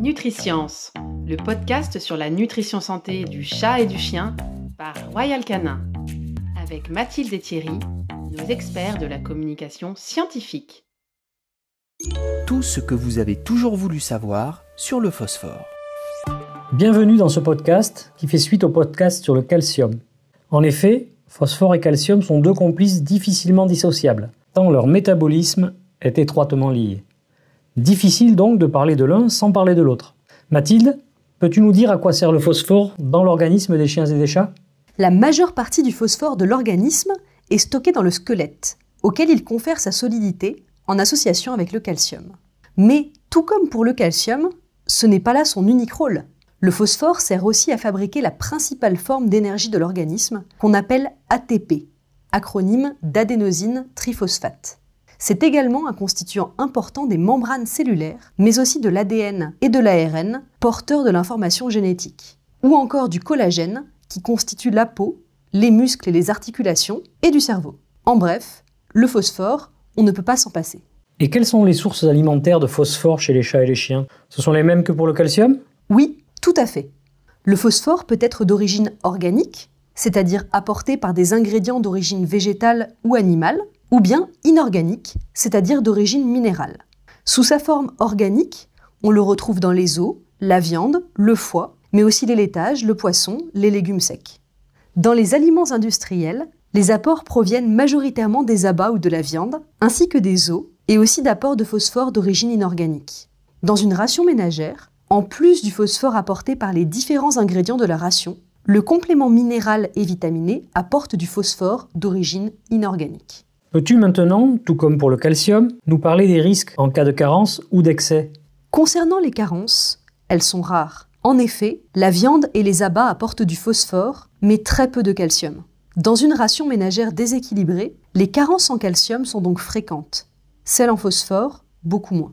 Nutriscience, le podcast sur la nutrition santé du chat et du chien par Royal Canin, avec Mathilde et Thierry, nos experts de la communication scientifique. Tout ce que vous avez toujours voulu savoir sur le phosphore. Bienvenue dans ce podcast qui fait suite au podcast sur le calcium. En effet, phosphore et calcium sont deux complices difficilement dissociables, tant leur métabolisme est étroitement lié. Difficile donc de parler de l'un sans parler de l'autre. Mathilde, peux-tu nous dire à quoi sert le phosphore dans l'organisme des chiens et des chats? La majeure partie du phosphore de l'organisme est stockée dans le squelette, auquel il confère sa solidité en association avec le calcium. Mais tout comme pour le calcium, ce n'est pas là son unique rôle. Le phosphore sert aussi à fabriquer la principale forme d'énergie de l'organisme, qu'on appelle ATP, acronyme d'adénosine triphosphate. C'est également un constituant important des membranes cellulaires, mais aussi de l'ADN et de l'ARN, porteurs de l'information génétique. Ou encore du collagène, qui constitue la peau, les muscles et les articulations, et du cerveau. En bref, le phosphore, on ne peut pas s'en passer. Et quelles sont les sources alimentaires de phosphore chez les chats et les chiens? Ce sont les mêmes que pour le calcium? Oui, tout à fait. Le phosphore peut être d'origine organique, c'est-à-dire apporté par des ingrédients d'origine végétale ou animale, ou bien inorganique, c'est-à-dire d'origine minérale. Sous sa forme organique, on le retrouve dans les os, la viande, le foie, mais aussi les laitages, le poisson, les légumes secs. Dans les aliments industriels, les apports proviennent majoritairement des abats ou de la viande, ainsi que des os, et aussi d'apports de phosphore d'origine inorganique. Dans une ration ménagère, en plus du phosphore apporté par les différents ingrédients de la ration, le complément minéral et vitaminé apporte du phosphore d'origine inorganique. Peux-tu maintenant, tout comme pour le calcium, nous parler des risques en cas de carence ou d'excès? Concernant les carences, elles sont rares. En effet, la viande et les abats apportent du phosphore, mais très peu de calcium. Dans une ration ménagère déséquilibrée, les carences en calcium sont donc fréquentes. Celles en phosphore, beaucoup moins.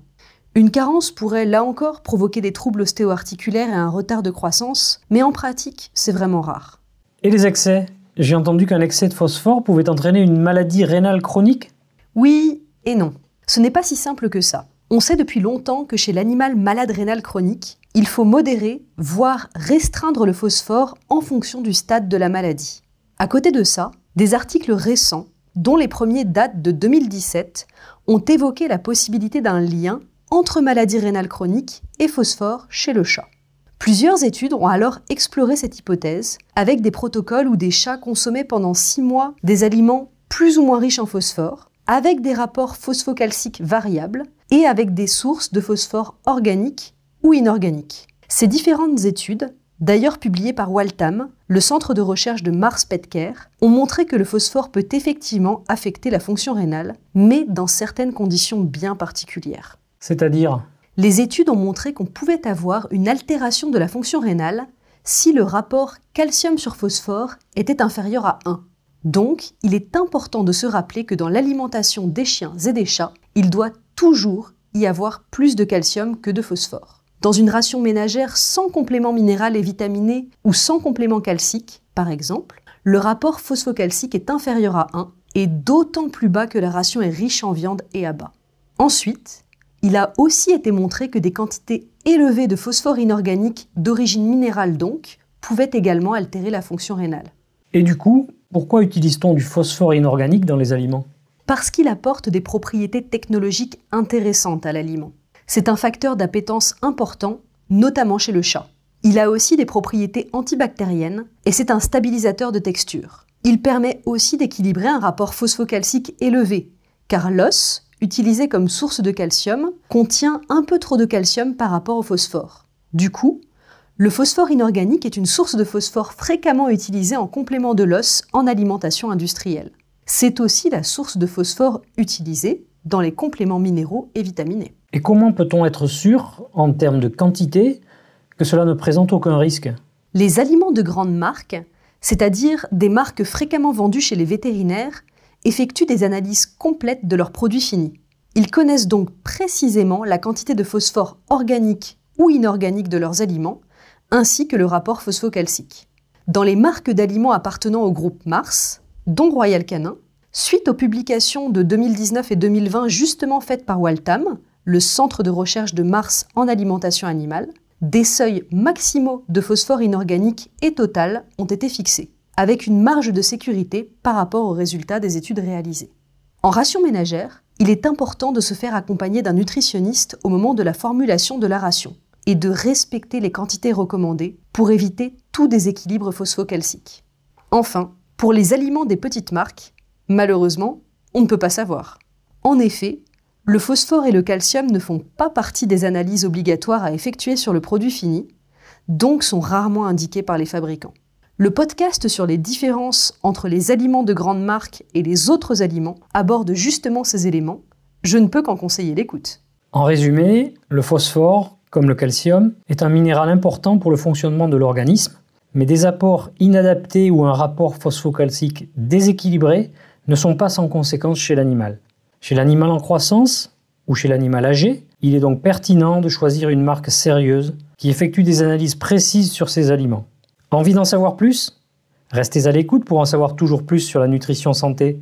Une carence pourrait là encore provoquer des troubles ostéo-articulaires et un retard de croissance, mais en pratique, c'est vraiment rare. Et les excès? J'ai entendu qu'un excès de phosphore pouvait entraîner une maladie rénale chronique? Oui et non. Ce n'est pas si simple que ça. On sait depuis longtemps que chez l'animal malade rénal chronique, il faut modérer, voire restreindre le phosphore en fonction du stade de la maladie. À côté de ça, des articles récents, dont les premiers datent de 2017, ont évoqué la possibilité d'un lien entre maladie rénale chronique et phosphore chez le chat. Plusieurs études ont alors exploré cette hypothèse avec des protocoles où des chats consommaient pendant six mois des aliments plus ou moins riches en phosphore, avec des rapports phosphocalciques variables et avec des sources de phosphore organiques ou inorganiques. Ces différentes études, d'ailleurs publiées par Waltham, le centre de recherche de Mars Petcare, ont montré que le phosphore peut effectivement affecter la fonction rénale, mais dans certaines conditions bien particulières. C'est-à-dire? Les études ont montré qu'on pouvait avoir une altération de la fonction rénale si le rapport calcium sur phosphore était inférieur à 1. Donc, il est important de se rappeler que dans l'alimentation des chiens et des chats, il doit toujours y avoir plus de calcium que de phosphore. Dans une ration ménagère sans complément minéral et vitaminé ou sans complément calcique, par exemple, le rapport phosphocalcique est inférieur à 1 et d'autant plus bas que la ration est riche en viande et bas. Ensuite, il a aussi été montré que des quantités élevées de phosphore inorganique, d'origine minérale donc, pouvaient également altérer la fonction rénale. Et du coup, pourquoi utilise-t-on du phosphore inorganique dans les aliments? Parce qu'il apporte des propriétés technologiques intéressantes à l'aliment. C'est un facteur d'appétence important, notamment chez le chat. Il a aussi des propriétés antibactériennes et c'est un stabilisateur de texture. Il permet aussi d'équilibrer un rapport phosphocalcique élevé, car l'os, utilisé comme source de calcium, contient un peu trop de calcium par rapport au phosphore. Du coup, le phosphore inorganique est une source de phosphore fréquemment utilisée en complément de l'os en alimentation industrielle. C'est aussi la source de phosphore utilisée dans les compléments minéraux et vitaminés. Et comment peut-on être sûr, en termes de quantité, que cela ne présente aucun risque? Les aliments de grande marque, c'est-à-dire des marques fréquemment vendues chez les vétérinaires, effectuent des analyses complètes de leurs produits finis. Ils connaissent donc précisément la quantité de phosphore organique ou inorganique de leurs aliments, ainsi que le rapport phosphocalcique. Dans les marques d'aliments appartenant au groupe Mars, dont Royal Canin, suite aux publications de 2019 et 2020 justement faites par Waltham, le Centre de recherche de Mars en alimentation animale, des seuils maximaux de phosphore inorganique et total ont été fixés, avec une marge de sécurité par rapport aux résultats des études réalisées. En ration ménagère, il est important de se faire accompagner d'un nutritionniste au moment de la formulation de la ration et de respecter les quantités recommandées pour éviter tout déséquilibre phosphocalcique. Enfin, pour les aliments des petites marques, malheureusement, on ne peut pas savoir. En effet, le phosphore et le calcium ne font pas partie des analyses obligatoires à effectuer sur le produit fini, donc sont rarement indiqués par les fabricants. Le podcast sur les différences entre les aliments de grandes marques et les autres aliments aborde justement ces éléments. Je ne peux qu'en conseiller l'écoute. En résumé, le phosphore, comme le calcium, est un minéral important pour le fonctionnement de l'organisme, mais des apports inadaptés ou un rapport phosphocalcique déséquilibré ne sont pas sans conséquence chez l'animal. Chez l'animal en croissance ou chez l'animal âgé, il est donc pertinent de choisir une marque sérieuse qui effectue des analyses précises sur ses aliments. Envie d'en savoir plus? Restez à l'écoute pour en savoir toujours plus sur la nutrition santé.